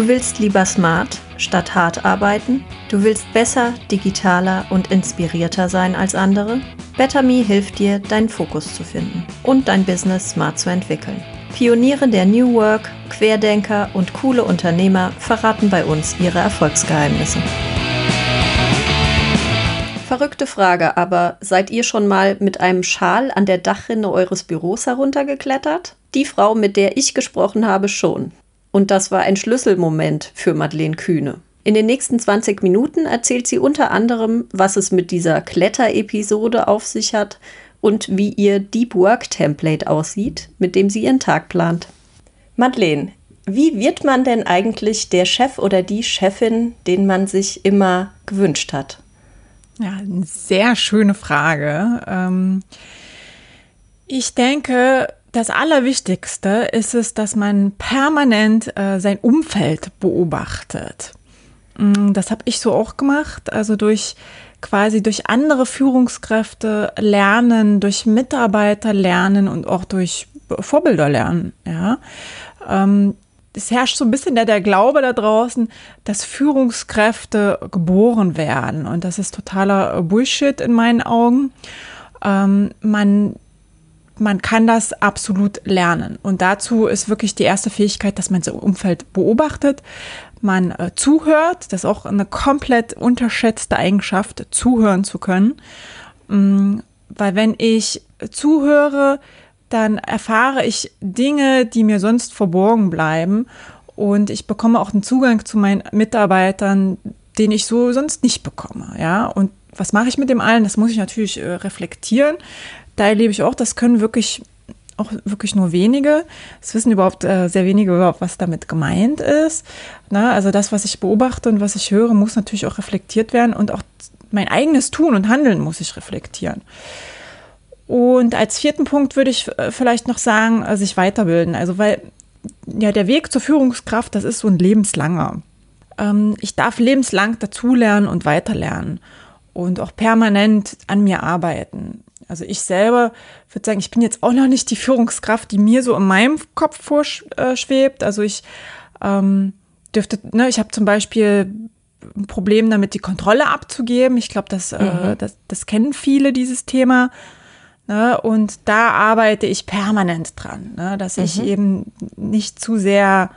Du willst lieber smart statt hart arbeiten? Du willst besser, digitaler und inspirierter sein als andere? BetterMe hilft dir, deinen Fokus zu finden und dein Business smart zu entwickeln. Pioniere der New Work, Querdenker und coole Unternehmer verraten bei uns ihre Erfolgsgeheimnisse. Verrückte Frage, aber seid ihr schon mal mit einem Schal an der Dachrinne eures Büros heruntergeklettert? Die Frau, mit der ich gesprochen habe, schon. Und das war ein Schlüsselmoment für Madeleine Kühne. In den nächsten 20 Minuten erzählt sie unter anderem, was es mit dieser Kletterepisode auf sich hat und wie ihr Deep Work Template aussieht, mit dem sie ihren Tag plant. Madeleine, wie wird man denn eigentlich der Chef oder die Chefin, den man sich immer gewünscht hat? Ja, eine sehr schöne Frage. Ähm, ich denke, das Allerwichtigste ist es, dass man permanent äh, sein Umfeld beobachtet. Mm, das habe ich so auch gemacht, also durch quasi durch andere Führungskräfte lernen, durch Mitarbeiter lernen und auch durch Vorbilder lernen. Ja, ähm, es herrscht so ein bisschen der, der Glaube da draußen, dass Führungskräfte geboren werden und das ist totaler Bullshit in meinen Augen. Ähm, man man kann das absolut lernen. Und dazu ist wirklich die erste Fähigkeit, dass man sein Umfeld beobachtet, man äh, zuhört. Das ist auch eine komplett unterschätzte Eigenschaft, zuhören zu können. Ähm, weil wenn ich zuhöre, dann erfahre ich Dinge, die mir sonst verborgen bleiben. Und ich bekomme auch einen Zugang zu meinen Mitarbeitern, den ich so sonst nicht bekomme. Ja, und was mache ich mit dem allen? Das muss ich natürlich äh, reflektieren da erlebe ich auch, das können wirklich auch wirklich nur wenige. Es wissen überhaupt äh, sehr wenige überhaupt, was damit gemeint ist. Ne? Also das, was ich beobachte und was ich höre, muss natürlich auch reflektiert werden und auch mein eigenes Tun und Handeln muss ich reflektieren. Und als vierten Punkt würde ich äh, vielleicht noch sagen, äh, sich weiterbilden. Also weil ja der Weg zur Führungskraft, das ist so ein lebenslanger. Ähm, ich darf lebenslang dazulernen und weiterlernen und auch permanent an mir arbeiten. Also ich selber würde sagen, ich bin jetzt auch noch nicht die Führungskraft, die mir so in meinem Kopf vorschwebt. Also ich ähm, dürfte, ne, ich habe zum Beispiel ein Problem damit, die Kontrolle abzugeben. Ich glaube, das, äh, mhm. äh, das, das kennen viele, dieses Thema. Ne? Und da arbeite ich permanent dran, ne? dass mhm. ich eben nicht zu sehr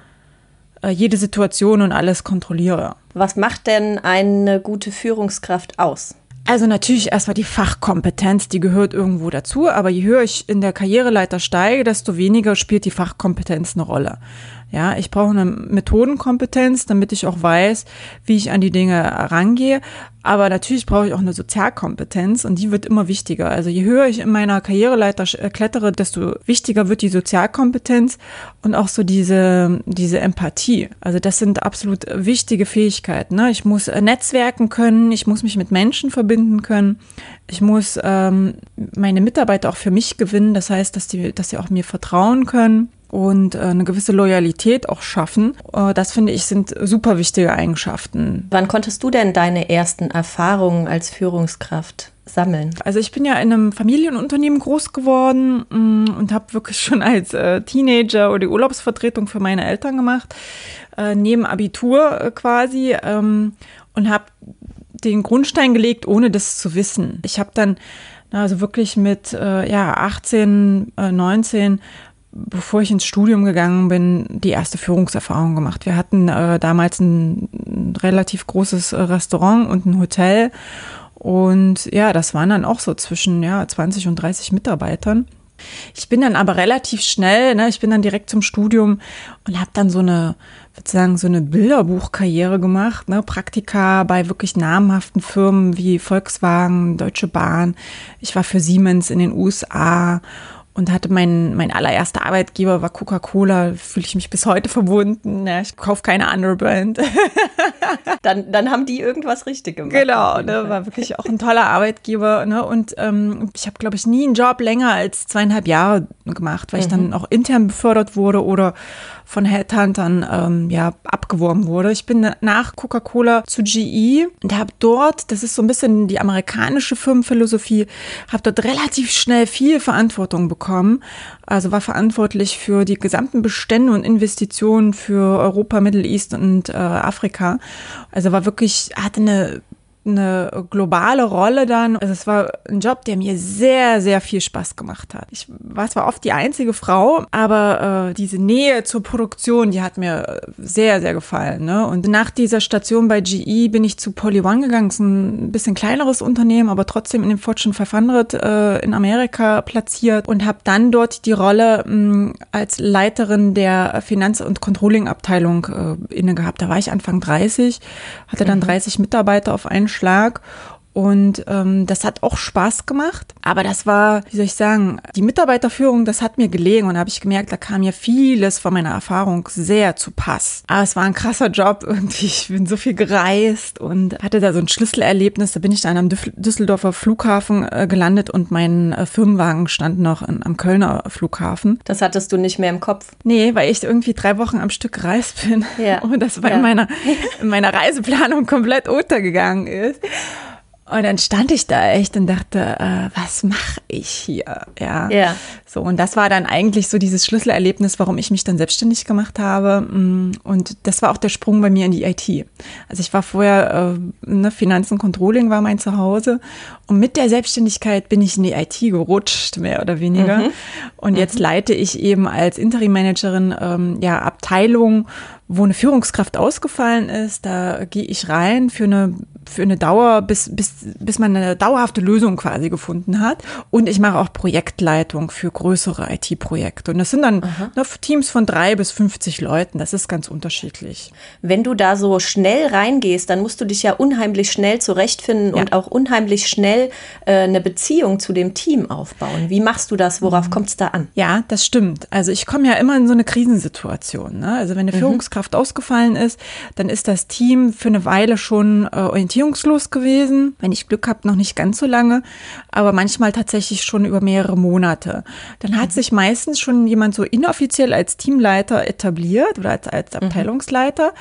äh, jede Situation und alles kontrolliere. Was macht denn eine gute Führungskraft aus? Also natürlich erstmal die Fachkompetenz, die gehört irgendwo dazu, aber je höher ich in der Karriereleiter steige, desto weniger spielt die Fachkompetenz eine Rolle. Ja, ich brauche eine Methodenkompetenz, damit ich auch weiß, wie ich an die Dinge rangehe. Aber natürlich brauche ich auch eine Sozialkompetenz und die wird immer wichtiger. Also je höher ich in meiner Karriereleiter äh, klettere, desto wichtiger wird die Sozialkompetenz und auch so diese, diese Empathie. Also das sind absolut wichtige Fähigkeiten. Ne? Ich muss äh, netzwerken können, ich muss mich mit Menschen verbinden können, ich muss ähm, meine Mitarbeiter auch für mich gewinnen. Das heißt, dass die, dass sie auch mir vertrauen können und äh, eine gewisse Loyalität auch schaffen. Äh, das finde ich sind super wichtige Eigenschaften. Wann konntest du denn deine ersten Erfahrungen als Führungskraft sammeln? Also ich bin ja in einem Familienunternehmen groß geworden mm, und habe wirklich schon als äh, Teenager oder die Urlaubsvertretung für meine Eltern gemacht, neben Abitur quasi ähm, und habe den Grundstein gelegt, ohne das zu wissen. Ich habe dann also wirklich mit ja 18, 19 bevor ich ins Studium gegangen bin, die erste Führungserfahrung gemacht. Wir hatten äh, damals ein, relativ großes äh, Restaurant und ein Hotel. Und ja, das waren dann auch so zwischen ja, 20 und 30 Mitarbeitern. Ich bin dann aber relativ schnell, ne, ich bin dann direkt zum Studium und habe dann so eine, würde sagen, so eine Bilderbuchkarriere gemacht, ne, Praktika bei wirklich namhaften Firmen wie Volkswagen, Deutsche Bahn. Ich war für Siemens in den USA und hatte mein, mein allererster Arbeitgeber war Coca-Cola, fühle ich mich bis heute verbunden. Ja, ich kaufe keine andere Brand. dann, dann haben die irgendwas richtig gemacht. Genau, ne, war wirklich auch ein toller Arbeitgeber. Ne, und ähm, ich habe, glaube ich, nie einen Job länger als zweieinhalb Jahre gemacht, weil mhm. ich dann auch intern befördert wurde oder von Headhuntern ähm, ja, abgeworben wurde. Ich bin nach Coca-Cola zu GE und habe dort, das ist so ein bisschen die amerikanische Firmenphilosophie, habe dort relativ schnell viel Verantwortung bekommen bekommen. Also war verantwortlich für die gesamten Bestände und Investitionen für Europa, Middle East und äh, Afrika. Also war wirklich, hatte eine eine globale Rolle dann. Also es war ein Job, der mir sehr, sehr viel Spaß gemacht hat. Ich war zwar oft die einzige Frau, aber äh, diese Nähe zur Produktion, die hat mir sehr, sehr gefallen. Ne? Und nach dieser Station bei GE bin ich zu Poly One gegangen. Das ist ein bisschen kleineres Unternehmen, aber trotzdem in dem Fortune 500 äh, in Amerika platziert und habe dann dort die Rolle mh, als Leiterin der Finanz- und Controlling-Abteilung äh, inne gehabt. Da war ich Anfang 30, hatte dann mhm. 30 Mitarbeiter auf einen Schlag. Und ähm, das hat auch Spaß gemacht. Aber das war, wie soll ich sagen, die Mitarbeiterführung, das hat mir gelegen und da habe ich gemerkt, da kam mir vieles von meiner Erfahrung sehr zu Pass. Aber es war ein krasser Job irgendwie. Ich bin so viel gereist und hatte da so ein Schlüsselerlebnis. Da bin ich dann am Düsseldorfer Flughafen äh, gelandet und mein äh, Firmenwagen stand noch in, am Kölner Flughafen. Das hattest du nicht mehr im Kopf? Nee, weil ich irgendwie drei Wochen am Stück gereist bin. Ja. Und das war ja. in, meiner, in meiner Reiseplanung komplett untergegangen ist. Und dann stand ich da echt und dachte, äh, was mache ich hier? Ja. ja. So, und das war dann eigentlich so dieses Schlüsselerlebnis, warum ich mich dann selbstständig gemacht habe. Mm, und das war auch der Sprung bei mir in die IT. Also ich war vorher, äh, ne, Finanzen Controlling war mein Zuhause. Und mit der Selbstständigkeit bin ich in die IT gerutscht, mehr oder weniger. Mhm. Und jetzt mhm. leite ich eben als Interim-Managerin ähm, ja, Abteilung, wo eine Führungskraft ausgefallen ist. Da gehe ich rein für eine für eine Dauer, bis, bis, bis man eine dauerhafte Lösung quasi gefunden hat. Und ich mache auch Projektleitung für größere IT-Projekte. Und das sind dann ne, Teams von drei bis 50 Leuten. Das ist ganz unterschiedlich. Wenn du da so schnell reingehst, dann musst du dich ja unheimlich schnell zurechtfinden ja. und auch unheimlich schnell äh, eine Beziehung zu dem Team aufbauen. Wie machst du das? Worauf mhm. kommt es da an? Ja, das stimmt. Also ich komme ja immer in so eine Krisensituation. Ne? Also wenn eine mhm. Führungskraft ausgefallen ist, dann ist das Team für eine Weile schon äh, orientierungslos gewesen. Wenn ich Glück habe, noch nicht ganz so lange, aber manchmal tatsächlich schon über mehrere Monate. Dann hat mhm. sich meistens schon jemand so inoffiziell als Teamleiter etabliert oder als, als mhm. Abteilungsleiter.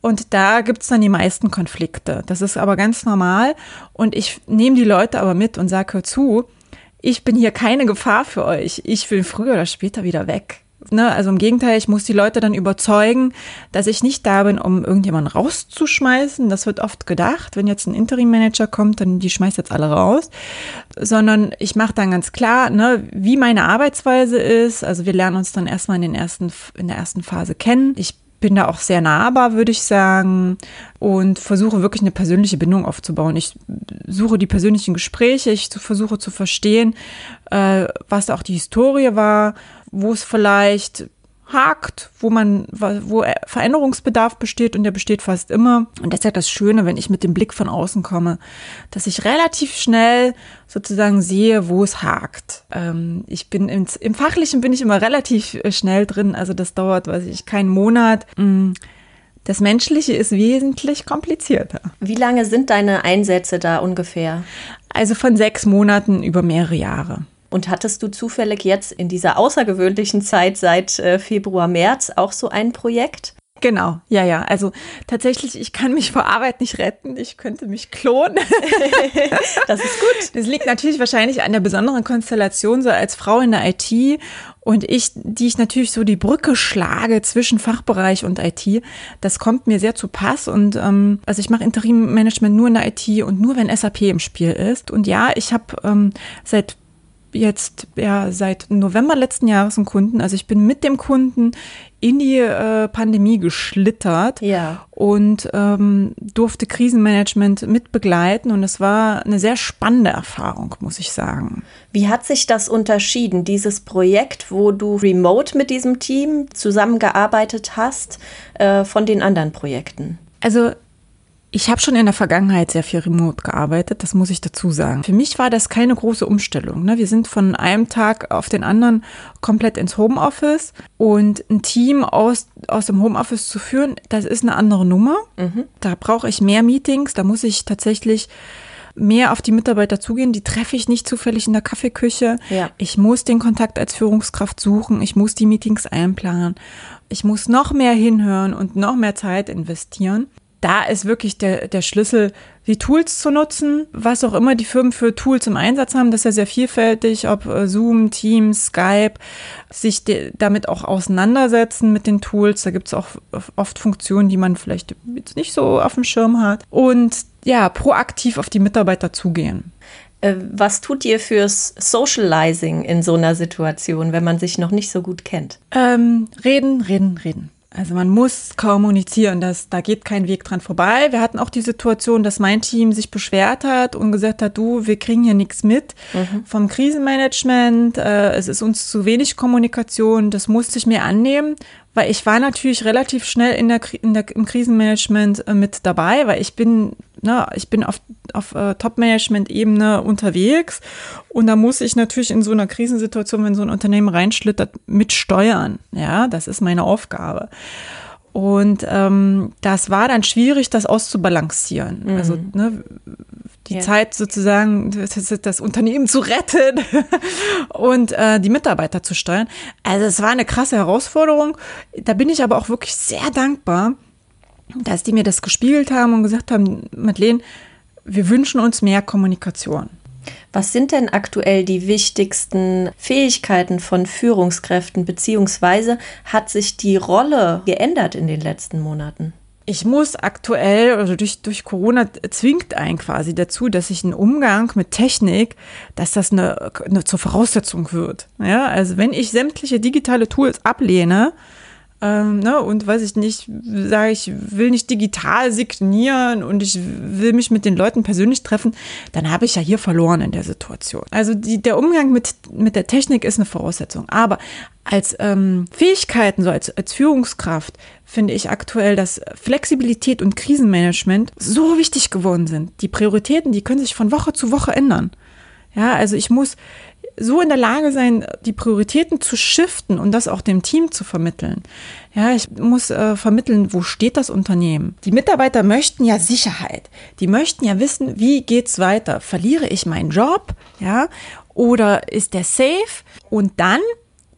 Und da gibt es dann die meisten Konflikte. Das ist aber ganz normal. Und ich nehme die Leute aber mit und sage, hör zu, ich bin hier keine Gefahr für euch. Ich will früher oder später wieder weg. Ne, also im Gegenteil, ich muss die Leute dann überzeugen, dass ich nicht da bin, um irgendjemanden rauszuschmeißen. Das wird oft gedacht, wenn jetzt ein Interim-Manager kommt, dann die schmeißt jetzt alle raus. Sondern ich mache dann ganz klar, ne, wie meine Arbeitsweise ist. Also wir lernen uns dann erstmal in, den ersten, in der ersten Phase kennen. Ich bin da auch sehr nahbar, würde ich sagen, und versuche wirklich eine persönliche Bindung aufzubauen. Ich suche die persönlichen Gespräche, ich versuche zu verstehen, äh, was auch die Historie war wo es vielleicht hakt, wo man, wo Veränderungsbedarf besteht und der besteht fast immer. Und das ist ja das Schöne, wenn ich mit dem Blick von außen komme, dass ich relativ schnell sozusagen sehe, wo es hakt. Ähm, ich bin ins, im Fachlichen bin ich immer relativ äh, schnell drin, also das dauert, weiß ich, keinen Monat. Mm, das Menschliche ist wesentlich komplizierter. Wie lange sind deine Einsätze da ungefähr? Also von sechs Monaten über mehrere Jahre. Und hattest du zufällig jetzt in dieser außergewöhnlichen Zeit seit äh, Februar, März auch so ein Projekt? Genau, ja, ja. Also tatsächlich, ich kann mich vor Arbeit nicht retten. Ich könnte mich klonen. das ist gut. Das liegt natürlich wahrscheinlich an der besonderen Konstellation, so als Frau in der IT und ich, die ich natürlich so die Brücke schlage zwischen Fachbereich und IT. Das kommt mir sehr zu Pass. Und ähm, also ich mache Interim-Management nur in der IT und nur wenn SAP im Spiel ist. Und ja, ich habe ähm, seit jetzt ja seit November letzten Jahres einen Kunden. Also ich bin mit dem Kunden in die äh, Pandemie geschlittert ja. und ähm, durfte Krisenmanagement mit begleiten und es war eine sehr spannende Erfahrung, muss ich sagen. Wie hat sich das unterschieden, dieses Projekt, wo du remote mit diesem Team zusammengearbeitet hast, äh, von den anderen Projekten? Also ich habe schon in der Vergangenheit sehr viel remote gearbeitet, das muss ich dazu sagen. Für mich war das keine große Umstellung. Ne? Wir sind von einem Tag auf den anderen komplett ins Homeoffice und ein Team aus, aus dem Homeoffice zu führen, das ist eine andere Nummer. Mhm. Da brauche ich mehr Meetings, da muss ich tatsächlich mehr auf die Mitarbeiter zugehen. Die treffe ich nicht zufällig in der Kaffeeküche. Ja. Ich muss den Kontakt als Führungskraft suchen. Ich muss die Meetings einplanen. Ich muss noch mehr hinhören und noch mehr Zeit investieren da ist wirklich der, der Schlüssel, die Tools zu nutzen, was auch immer die Firmen für Tools im Einsatz haben, das ist ja sehr vielfältig, ob äh, Zoom, Teams, Skype, sich damit auch auseinandersetzen mit den Tools. Da gibt es auch oft Funktionen, die man vielleicht jetzt nicht so auf dem Schirm hat. Und ja, proaktiv auf die Mitarbeiter zugehen. Äh, was tut ihr fürs Socializing in so einer Situation, wenn man sich noch nicht so gut kennt? Ähm, reden, reden, reden. Also man muss kommunizieren, das, da geht kein Weg dran vorbei. Wir hatten auch die Situation, dass mein Team sich beschwert hat und gesagt hat, du, wir kriegen hier nichts mit mhm. vom Krisenmanagement, äh, es ist uns zu wenig Kommunikation, das musste ich mir annehmen, weil ich war natürlich relativ schnell in der, in der, im Krisenmanagement äh, mit dabei, weil ich bin, ne, ich bin auf, auf äh, Top-Management-Ebene unterwegs und da muss ich natürlich in so einer Krisensituation, wenn so ein Unternehmen reinschlittert, mitsteuern. Ja, das ist meine Aufgabe. Und ähm, das war dann schwierig, das auszubalancieren. Mhm. Also ne, die ja. Zeit sozusagen, das, das, Unternehmen zu retten und äh, die Mitarbeiter zu steuern. Also es war eine krasse Herausforderung. Da bin ich aber auch wirklich sehr dankbar, dass die mir das gespiegelt haben und gesagt haben, Madeleine, wir wünschen uns mehr Kommunikation. Was sind denn aktuell die wichtigsten Fähigkeiten von Führungskräften, beziehungsweise hat sich die Rolle geändert in den letzten Monaten? ich muss aktuell, also durch, durch Corona zwingt einen quasi dazu, dass ich einen Umgang mit Technik, dass das eine, eine zur Voraussetzung wird. Ja, also wenn ich sämtliche digitale Tools ablehne, ähm, ne, und weiß ich nicht, sage ich, will nicht digital signieren und ich will mich mit den Leuten persönlich treffen, dann habe ich ja hier verloren in der Situation. Also die, der Umgang mit, mit der Technik ist eine Voraussetzung. Aber als ähm, Fähigkeiten, so als, als Führungskraft, finde ich aktuell, dass Flexibilität und Krisenmanagement so wichtig geworden sind. Die Prioritäten, die können sich von Woche zu Woche ändern. Ja, also ich muss so in der Lage sein, die Prioritäten zu shiften und das auch dem Team zu vermitteln. Ja, ich muss äh, vermitteln, wo steht das Unternehmen? Die Mitarbeiter möchten ja Sicherheit. Die möchten ja wissen, wie geht's weiter? Verliere ich meinen Job? Ja, oder ist der safe? Und dann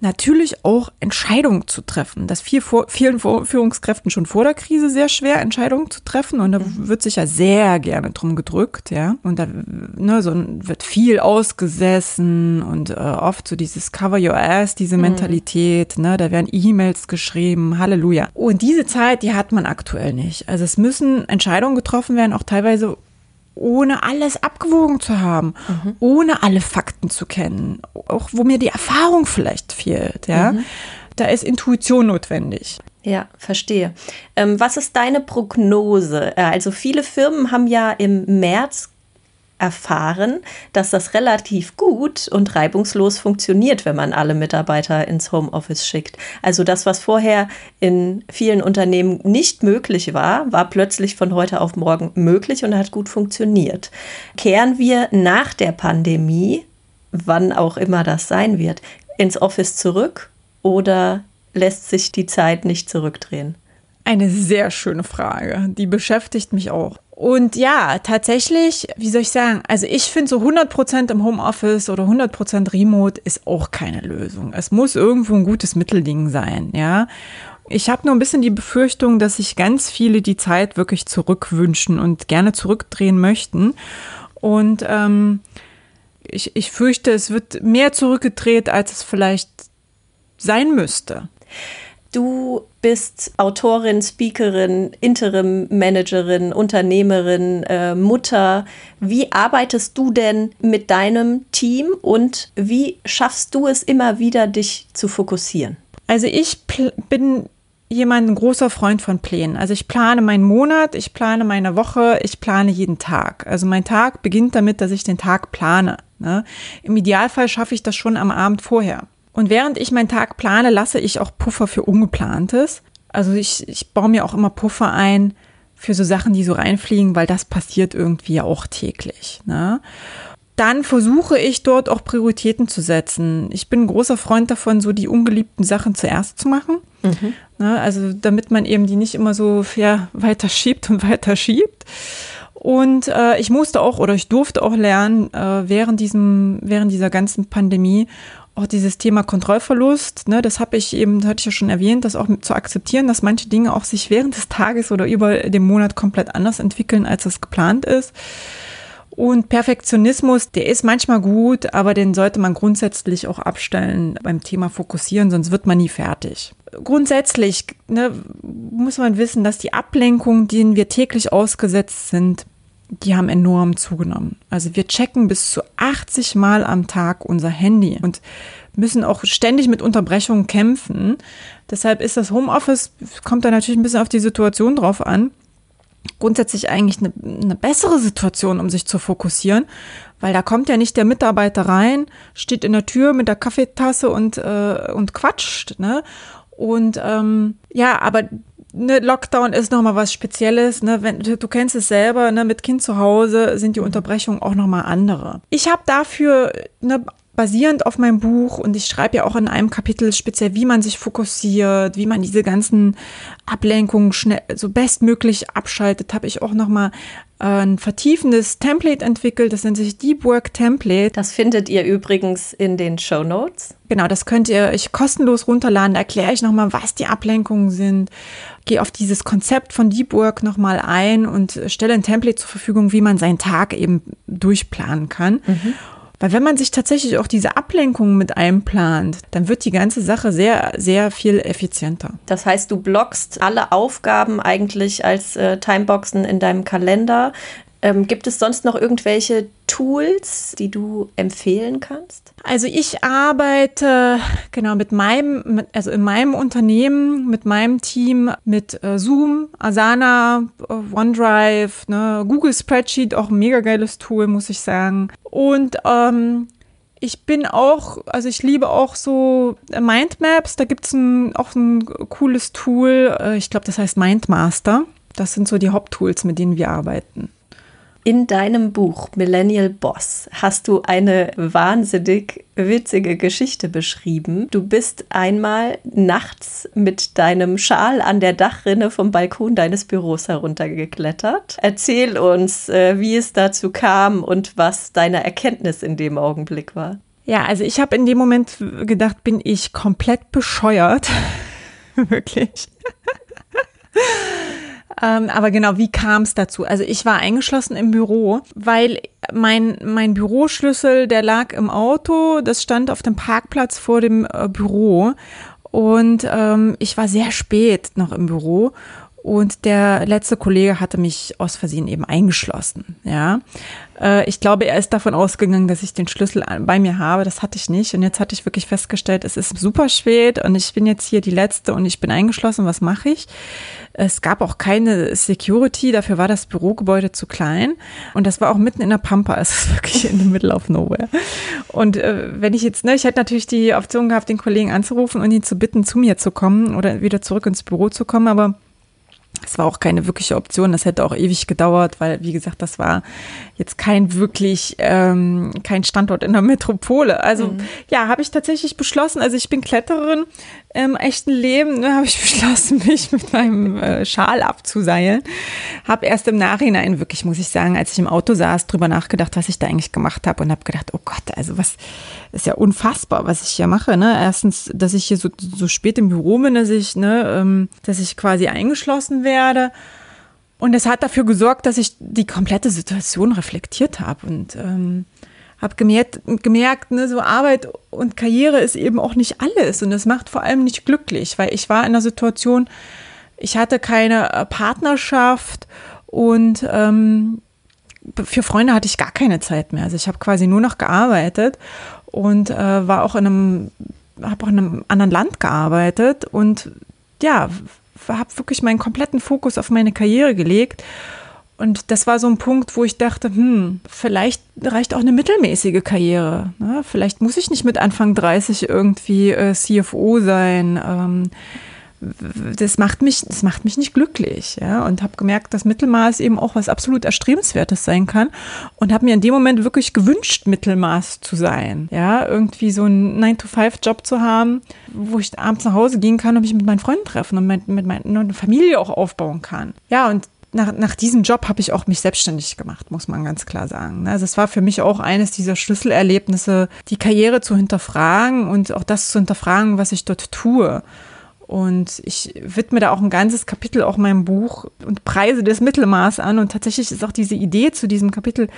natürlich auch Entscheidungen zu treffen. Das fiel vor, vielen Führungskräften schon vor der Krise sehr schwer, Entscheidungen zu treffen. Und da mhm. wird sich ja sehr gerne drum gedrückt, ja. Und da ne, so wird viel ausgesessen und äh, oft so dieses Cover Your Ass, diese mhm. Mentalität, ne, da werden E-Mails geschrieben, Halleluja. Und diese Zeit, die hat man aktuell nicht. Also es müssen Entscheidungen getroffen werden, auch teilweise ohne alles abgewogen zu haben, mhm. ohne alle Fakten zu kennen, auch wo mir die Erfahrung vielleicht fehlt, ja. Mhm. Da ist Intuition notwendig. Ja, verstehe. Ähm, was ist deine Prognose? Äh, also viele Firmen haben ja im März erfahren, dass das relativ gut und reibungslos funktioniert, wenn man alle Mitarbeiter ins Homeoffice schickt. Also das, was vorher in vielen Unternehmen nicht möglich war, war plötzlich von heute auf morgen möglich und hat gut funktioniert. Kehren wir nach der Pandemie, wann auch immer das sein wird, ins Office zurück oder lässt sich die Zeit nicht zurückdrehen? Eine sehr schöne Frage. Die beschäftigt mich auch. Und ja, tatsächlich, wie soll ich sagen, also ich finde so 100% im Homeoffice oder 100% Remote ist auch keine Lösung. Es muss irgendwo ein gutes Mittelding sein, ja. Ich habe nur ein bisschen die Befürchtung, dass sich ganz viele die Zeit wirklich zurückwünschen und gerne zurückdrehen möchten. Und ähm, ich, ich fürchte, es wird mehr zurückgedreht, als es vielleicht sein müsste. Du bist Autorin, Speakerin, Interim-Managerin, Unternehmerin, äh, Mutter. Wie arbeitest du denn mit deinem Team und wie schaffst du es immer wieder, dich zu fokussieren? Also ich bin jemand, ein großer Freund von Plänen. Also ich plane meinen Monat, ich plane meine Woche, ich plane jeden Tag. Also mein Tag beginnt damit, dass ich den Tag plane. Ne? Im Idealfall schaffe ich das schon am Abend vorher. Und während ich meinen Tag plane, lasse ich auch Puffer für Ungeplantes. Also ich, ich baue mir auch immer Puffer ein für so Sachen, die so reinfliegen, weil das passiert irgendwie auch täglich. Ne? Dann versuche ich dort auch Prioritäten zu setzen. Ich bin ein großer Freund davon, so die ungeliebten Sachen zuerst zu machen. Mhm. Ne? Also damit man eben die nicht immer so ja, weiter schiebt und weiter schiebt. Und äh, ich musste auch oder ich durfte auch lernen, äh, während, diesem, während dieser ganzen Pandemie auch dieses Thema Kontrollverlust, ne, das habe ich eben, das hatte ich ja schon erwähnt, das auch zu akzeptieren, dass manche Dinge auch sich während des Tages oder über den Monat komplett anders entwickeln, als es geplant ist. Und Perfektionismus, der ist manchmal gut, aber den sollte man grundsätzlich auch abstellen beim Thema Fokussieren, sonst wird man nie fertig. Grundsätzlich ne, muss man wissen, dass die Ablenkungen, denen wir täglich ausgesetzt sind, die haben enorm zugenommen. Also wir checken bis zu 80 Mal am Tag unser Handy und müssen auch ständig mit Unterbrechungen kämpfen. Deshalb ist das Homeoffice, kommt da natürlich ein bisschen auf die Situation drauf an grundsätzlich eigentlich eine, eine bessere Situation, um sich zu fokussieren, weil da kommt ja nicht der Mitarbeiter rein, steht in der Tür mit der Kaffeetasse und, äh, und quatscht. Ne? Und ähm, ja, aber ne, Lockdown ist nochmal was Spezielles. Ne? Wenn, du, du kennst es selber, ne? mit Kind zu Hause sind die Unterbrechungen auch nochmal andere. Ich habe dafür ne, basierend auf meinem Buch und ich schreibe ja auch in einem Kapitel speziell, wie man sich fokussiert, wie man diese ganzen Ablenkungen schnell, so bestmöglich abschaltet, habe ich auch nochmal äh, ein vertiefendes Template entwickelt. Das nennt sich Deep Work Template. Das findet ihr übrigens in den Show Notes. Genau, das könnt ihr euch kostenlos runterladen. Da erkläre ich nochmal, was die Ablenkungen sind. Gehe auf dieses Konzept von Deep Work nochmal ein und stelle ein Template zur Verfügung, wie man seinen Tag eben durchplanen kann. Mhm. Weil wenn man sich tatsächlich auch diese Ablenkungen mit einplant, dann wird die ganze Sache sehr, sehr viel effizienter. Das heißt, du blockst alle Aufgaben eigentlich als äh, Timeboxen in deinem Kalender. Ähm, gibt es sonst noch irgendwelche Tools, die du empfehlen kannst? Also ich arbeite genau mit meinem, also in meinem Unternehmen, mit meinem Team, mit äh, Zoom, Asana, äh, OneDrive, ne, Google Spreadsheet, auch ein mega geiles Tool, muss ich sagen. Und ähm, ich bin auch, also ich liebe auch so Mindmaps. Da gibt es auch ein cooles Tool. Äh, ich glaube, das heißt Mindmaster. Das sind so die Haupttools, mit denen wir arbeiten. In deinem Buch Millennial Boss hast du eine wahnsinnig witzige Geschichte beschrieben. Du bist einmal nachts mit deinem Schal an der Dachrinne vom Balkon deines Büros heruntergeklettert. Erzähl uns, äh, wie es dazu kam und was deine Erkenntnis in dem Augenblick war. Ja, also ich habe in dem Moment gedacht, bin ich komplett bescheuert. Wirklich. Ähm, aber genau, wie kam es dazu? Also ich war eingeschlossen im Büro, weil mein, mein Büroschlüssel, der lag im Auto, das stand auf dem Parkplatz vor dem äh, Büro. Und ähm, ich war sehr spät noch im Büro und der letzte Kollege hatte mich aus Versehen eben eingeschlossen. Ja, äh, ich glaube, er ist davon ausgegangen, dass ich den Schlüssel bei mir habe. Das hatte ich nicht. Und jetzt hatte ich wirklich festgestellt, es ist super spät und ich bin jetzt hier die letzte und ich bin eingeschlossen. Was mache ich? Es gab auch keine Security. Dafür war das Bürogebäude zu klein. Und das war auch mitten in der Pampa. Es ist wirklich in the middle of nowhere. Und äh, wenn ich jetzt, ne, ich hätte natürlich die Option gehabt, den Kollegen anzurufen und ihn zu bitten, zu mir zu kommen oder wieder zurück ins Büro zu kommen. Aber es war auch keine wirkliche Option. Das hätte auch ewig gedauert, weil, wie gesagt, das war jetzt kein wirklich, ähm, kein Standort in der Metropole. Also mhm. ja, habe ich tatsächlich beschlossen, also ich bin Kletterin im echten Leben, ne, habe ich beschlossen, mich mit meinem äh, Schal abzuseilen. Habe erst im Nachhinein wirklich, muss ich sagen, als ich im Auto saß, drüber nachgedacht, was ich da eigentlich gemacht habe und habe gedacht, oh Gott, also was ist ja unfassbar, was ich hier mache. Ne? Erstens, dass ich hier so, so spät im Büro bin, dass ich, ne, ähm, dass ich quasi eingeschlossen werde. Und es hat dafür gesorgt, dass ich die komplette Situation reflektiert habe und ähm, habe gemerkt, gemerkt ne, so Arbeit und Karriere ist eben auch nicht alles und das macht vor allem nicht glücklich, weil ich war in einer Situation, ich hatte keine äh, Partnerschaft und ähm, für Freunde hatte ich gar keine Zeit mehr. Also ich habe quasi nur noch gearbeitet und äh, war auch in einem, habe auch in einem anderen Land gearbeitet und ja, habe wirklich meinen kompletten Fokus auf meine Karriere gelegt. Und das war so ein Punkt, wo ich dachte, hm, vielleicht reicht auch eine mittelmäßige Karriere. Ne? Vielleicht muss ich nicht mit Anfang 30 irgendwie äh, CFO sein. Ähm, das macht mich, das macht mich nicht glücklich, ja. Und habe gemerkt, dass Mittelmaß eben auch was absolut erstrebenswertes sein kann. Und habe mir in dem Moment wirklich gewünscht, Mittelmaß zu sein, ja. Irgendwie so einen 9-to-5-Job zu haben, wo ich abends nach Hause gehen kann und mich mit meinen Freunden treffen und mit, mit meiner Familie auch aufbauen kann. Ja, und nach, nach diesem Job habe ich auch mich selbstständig gemacht, muss man ganz klar sagen. Ne? Also es war für mich auch eines dieser Schlüsselerlebnisse, die Karriere zu hinterfragen und auch das zu hinterfragen, was ich dort tue. Und ich widme da auch ein ganzes Kapitel auch meinem Buch und preise das Mittelmaß an. Und tatsächlich ist auch diese Idee zu diesem Kapitel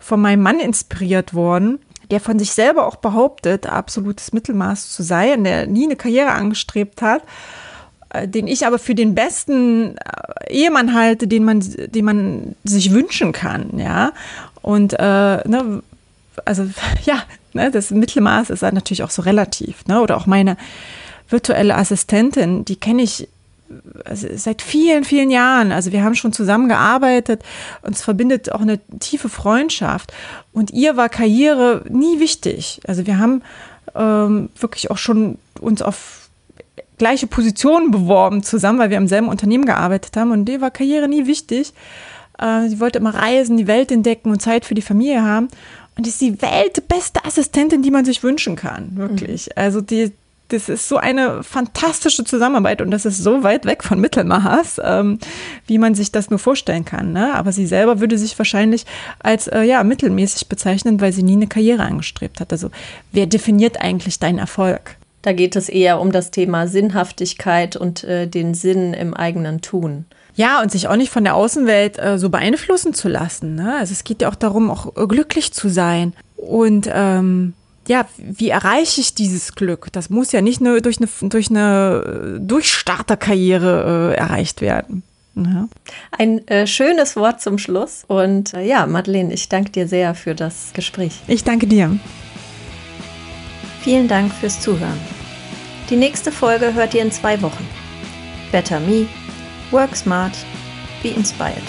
von meinem Mann inspiriert worden, der von sich selber auch behauptet, absolutes Mittelmaß zu sein, der nie eine Karriere angestrebt hat äh, den ich aber für den besten äh, Ehemann halte, den man, den man sich wünschen kann, ja. Und äh, ne, also ja, ne, das Mittelmaß ist natürlich auch so relativ, ne? Oder auch meine virtuelle Assistentin, die kenne ich also seit vielen, vielen Jahren. Also wir haben schon zusammengearbeitet, uns verbindet auch eine tiefe Freundschaft. Und ihr war Karriere nie wichtig. Also wir haben ähm, wirklich auch schon uns auf gleiche Positionen beworben zusammen, weil wir im selben Unternehmen gearbeitet haben. Und ihr war Karriere nie wichtig. Äh, sie wollte immer reisen, die Welt entdecken und Zeit für die Familie haben. Und ist die weltbeste Assistentin, die man sich wünschen kann, wirklich. Mhm. Also die, das ist so eine fantastische Zusammenarbeit und das ist so weit weg von Mittelmaß, ähm, wie man sich das nur vorstellen kann. Ne? Aber sie selber würde sich wahrscheinlich als äh, ja, mittelmäßig bezeichnen, weil sie nie eine Karriere angestrebt hat. Also wer definiert eigentlich deinen Erfolg? Da geht es eher um das Thema Sinnhaftigkeit und äh, den Sinn im eigenen Tun. Ja, und sich auch nicht von der Außenwelt äh, so beeinflussen zu lassen. Ne? Also es geht ja auch darum, auch äh, glücklich zu sein. Und ähm, ja, wie erreiche ich dieses Glück? Das muss ja nicht nur durch eine, durch eine Durchstarterkarriere äh, erreicht werden. Ja. Ein äh, schönes Wort zum Schluss. Und äh, ja, Madeleine, ich danke dir sehr für das Gespräch. Ich danke dir. Vielen Dank fürs Zuhören. Die nächste Folge hört ihr in zwei Wochen. Better Me, Work Smart, Be Inspired.